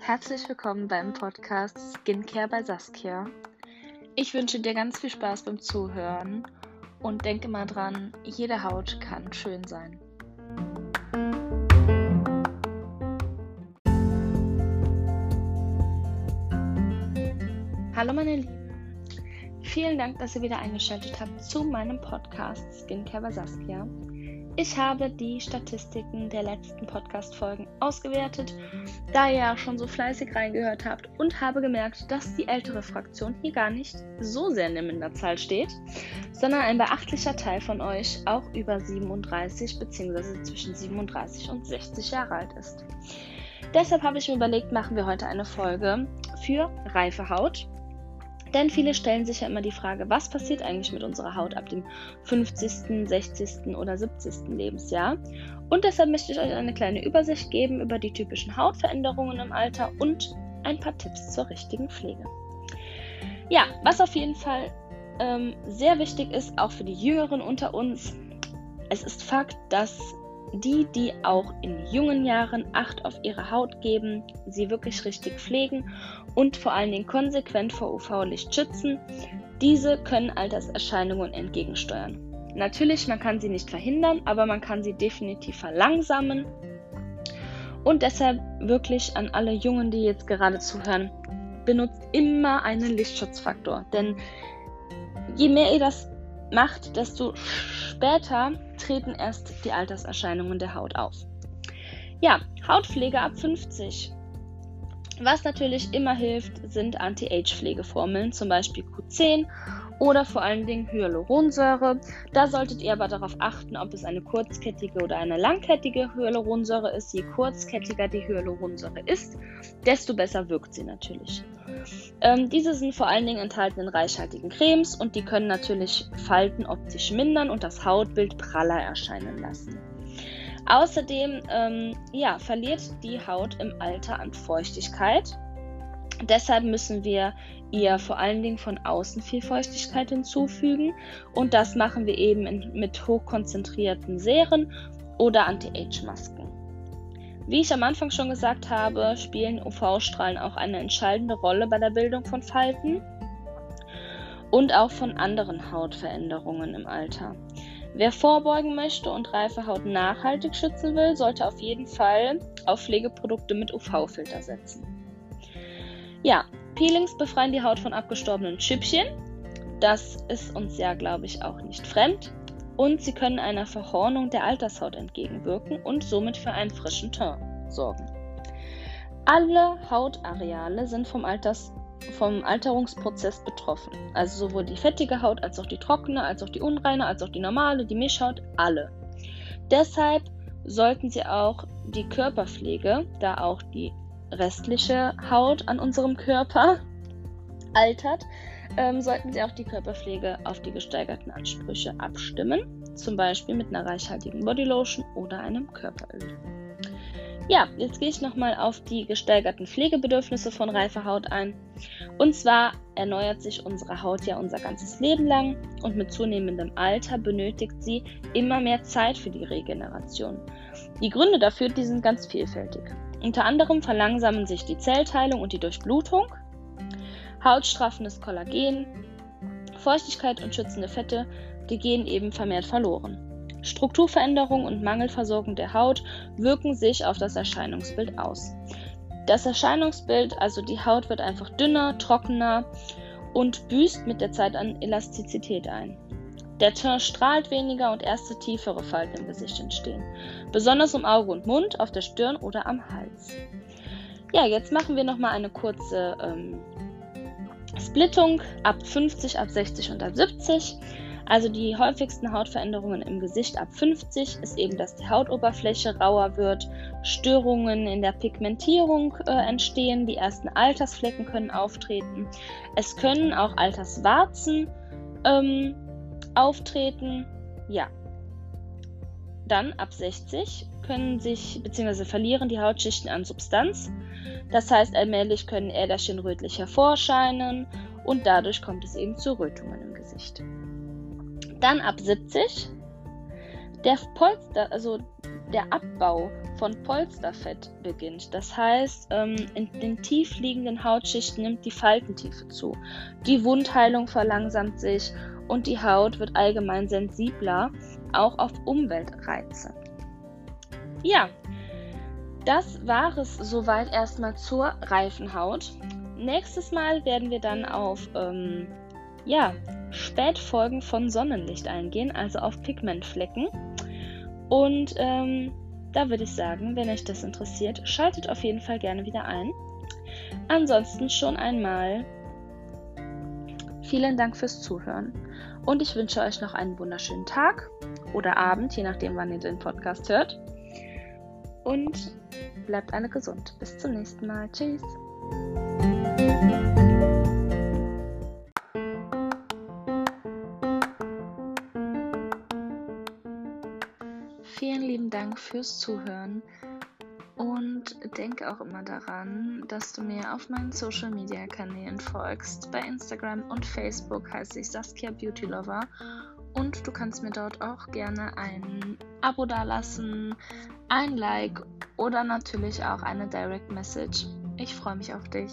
Herzlich willkommen beim Podcast Skincare bei Saskia. Ich wünsche dir ganz viel Spaß beim Zuhören und denke mal dran, jede Haut kann schön sein. Hallo meine Lieben, vielen Dank, dass ihr wieder eingeschaltet habt zu meinem Podcast Skincare bei Saskia. Ich habe die Statistiken der letzten Podcast-Folgen ausgewertet, da ihr ja schon so fleißig reingehört habt und habe gemerkt, dass die ältere Fraktion hier gar nicht so sehr in der Minderzahl steht, sondern ein beachtlicher Teil von euch auch über 37 bzw. zwischen 37 und 60 Jahre alt ist. Deshalb habe ich mir überlegt, machen wir heute eine Folge für reife Haut denn viele stellen sich ja immer die Frage, was passiert eigentlich mit unserer Haut ab dem 50., 60. oder 70. Lebensjahr? Und deshalb möchte ich euch eine kleine Übersicht geben über die typischen Hautveränderungen im Alter und ein paar Tipps zur richtigen Pflege. Ja, was auf jeden Fall ähm, sehr wichtig ist, auch für die Jüngeren unter uns, es ist Fakt, dass die, die auch in jungen Jahren Acht auf ihre Haut geben, sie wirklich richtig pflegen und vor allen Dingen konsequent vor UV-Licht schützen, diese können Alterserscheinungen entgegensteuern. Natürlich, man kann sie nicht verhindern, aber man kann sie definitiv verlangsamen. Und deshalb wirklich an alle Jungen, die jetzt gerade zuhören, benutzt immer einen Lichtschutzfaktor. Denn je mehr ihr das macht, desto später treten erst die Alterserscheinungen der Haut auf. Ja, Hautpflege ab 50. Was natürlich immer hilft, sind Anti-Age-Pflegeformeln, zum Beispiel Q10 oder vor allen Dingen Hyaluronsäure. Da solltet ihr aber darauf achten, ob es eine kurzkettige oder eine langkettige Hyaluronsäure ist. Je kurzkettiger die Hyaluronsäure ist, desto besser wirkt sie natürlich. Ähm, diese sind vor allen Dingen enthalten in reichhaltigen Cremes und die können natürlich Falten optisch mindern und das Hautbild praller erscheinen lassen. Außerdem ähm, ja, verliert die Haut im Alter an Feuchtigkeit. Deshalb müssen wir ihr vor allen Dingen von außen viel Feuchtigkeit hinzufügen und das machen wir eben in, mit hochkonzentrierten Seren oder Anti-Age-Masken. Wie ich am Anfang schon gesagt habe, spielen UV-Strahlen auch eine entscheidende Rolle bei der Bildung von Falten und auch von anderen Hautveränderungen im Alter. Wer vorbeugen möchte und reife Haut nachhaltig schützen will, sollte auf jeden Fall auf Pflegeprodukte mit UV-Filter setzen. Ja, Peelings befreien die Haut von abgestorbenen Schüppchen. Das ist uns ja, glaube ich, auch nicht fremd und sie können einer Verhornung der Altershaut entgegenwirken und somit für einen frischen Teint sorgen. Alle Hautareale sind vom, Alters, vom Alterungsprozess betroffen. Also sowohl die fettige Haut als auch die trockene, als auch die unreine, als auch die normale, die Mischhaut, alle. Deshalb sollten Sie auch die Körperpflege, da auch die restliche Haut an unserem Körper altert, ähm, sollten Sie auch die Körperpflege auf die gesteigerten Ansprüche abstimmen, zum Beispiel mit einer reichhaltigen Bodylotion oder einem Körperöl. Ja, jetzt gehe ich nochmal auf die gesteigerten Pflegebedürfnisse von reifer Haut ein. Und zwar erneuert sich unsere Haut ja unser ganzes Leben lang und mit zunehmendem Alter benötigt sie immer mehr Zeit für die Regeneration. Die Gründe dafür, die sind ganz vielfältig. Unter anderem verlangsamen sich die Zellteilung und die Durchblutung, hautstraffendes Kollagen, Feuchtigkeit und schützende Fette, die gehen eben vermehrt verloren. Strukturveränderung und Mangelversorgung der Haut wirken sich auf das Erscheinungsbild aus. Das Erscheinungsbild, also die Haut wird einfach dünner, trockener und büßt mit der Zeit an Elastizität ein. Der Teint strahlt weniger und erste tiefere Falten im Gesicht entstehen, besonders um Auge und Mund, auf der Stirn oder am Hals. Ja, jetzt machen wir nochmal eine kurze ähm, Splittung ab 50, ab 60 und ab 70. Also die häufigsten Hautveränderungen im Gesicht ab 50 ist eben, dass die Hautoberfläche rauer wird, Störungen in der Pigmentierung äh, entstehen, die ersten Altersflecken können auftreten. Es können auch Alterswarzen ähm, auftreten. Ja. Dann ab 60 können sich bzw. verlieren die Hautschichten an Substanz. Das heißt, allmählich können Äderchen rötlich hervorscheinen und dadurch kommt es eben zu Rötungen im Gesicht. Dann ab 70. Der Polster, also der Abbau von Polsterfett beginnt. Das heißt, ähm, in den tief liegenden Hautschichten nimmt die Faltentiefe zu. Die Wundheilung verlangsamt sich und die Haut wird allgemein sensibler, auch auf Umweltreize. Ja, das war es soweit erstmal zur reifen Haut. Nächstes Mal werden wir dann auf ähm, ja, Spätfolgen von Sonnenlicht eingehen, also auf Pigmentflecken. Und ähm, da würde ich sagen, wenn euch das interessiert, schaltet auf jeden Fall gerne wieder ein. Ansonsten schon einmal vielen Dank fürs Zuhören und ich wünsche euch noch einen wunderschönen Tag oder Abend, je nachdem, wann ihr den Podcast hört. Und bleibt alle gesund. Bis zum nächsten Mal. Tschüss. Vielen lieben Dank fürs Zuhören und denke auch immer daran, dass du mir auf meinen Social Media Kanälen folgst. Bei Instagram und Facebook heiße ich Saskia Beauty Lover und du kannst mir dort auch gerne ein Abo dalassen, ein Like oder natürlich auch eine Direct Message. Ich freue mich auf dich.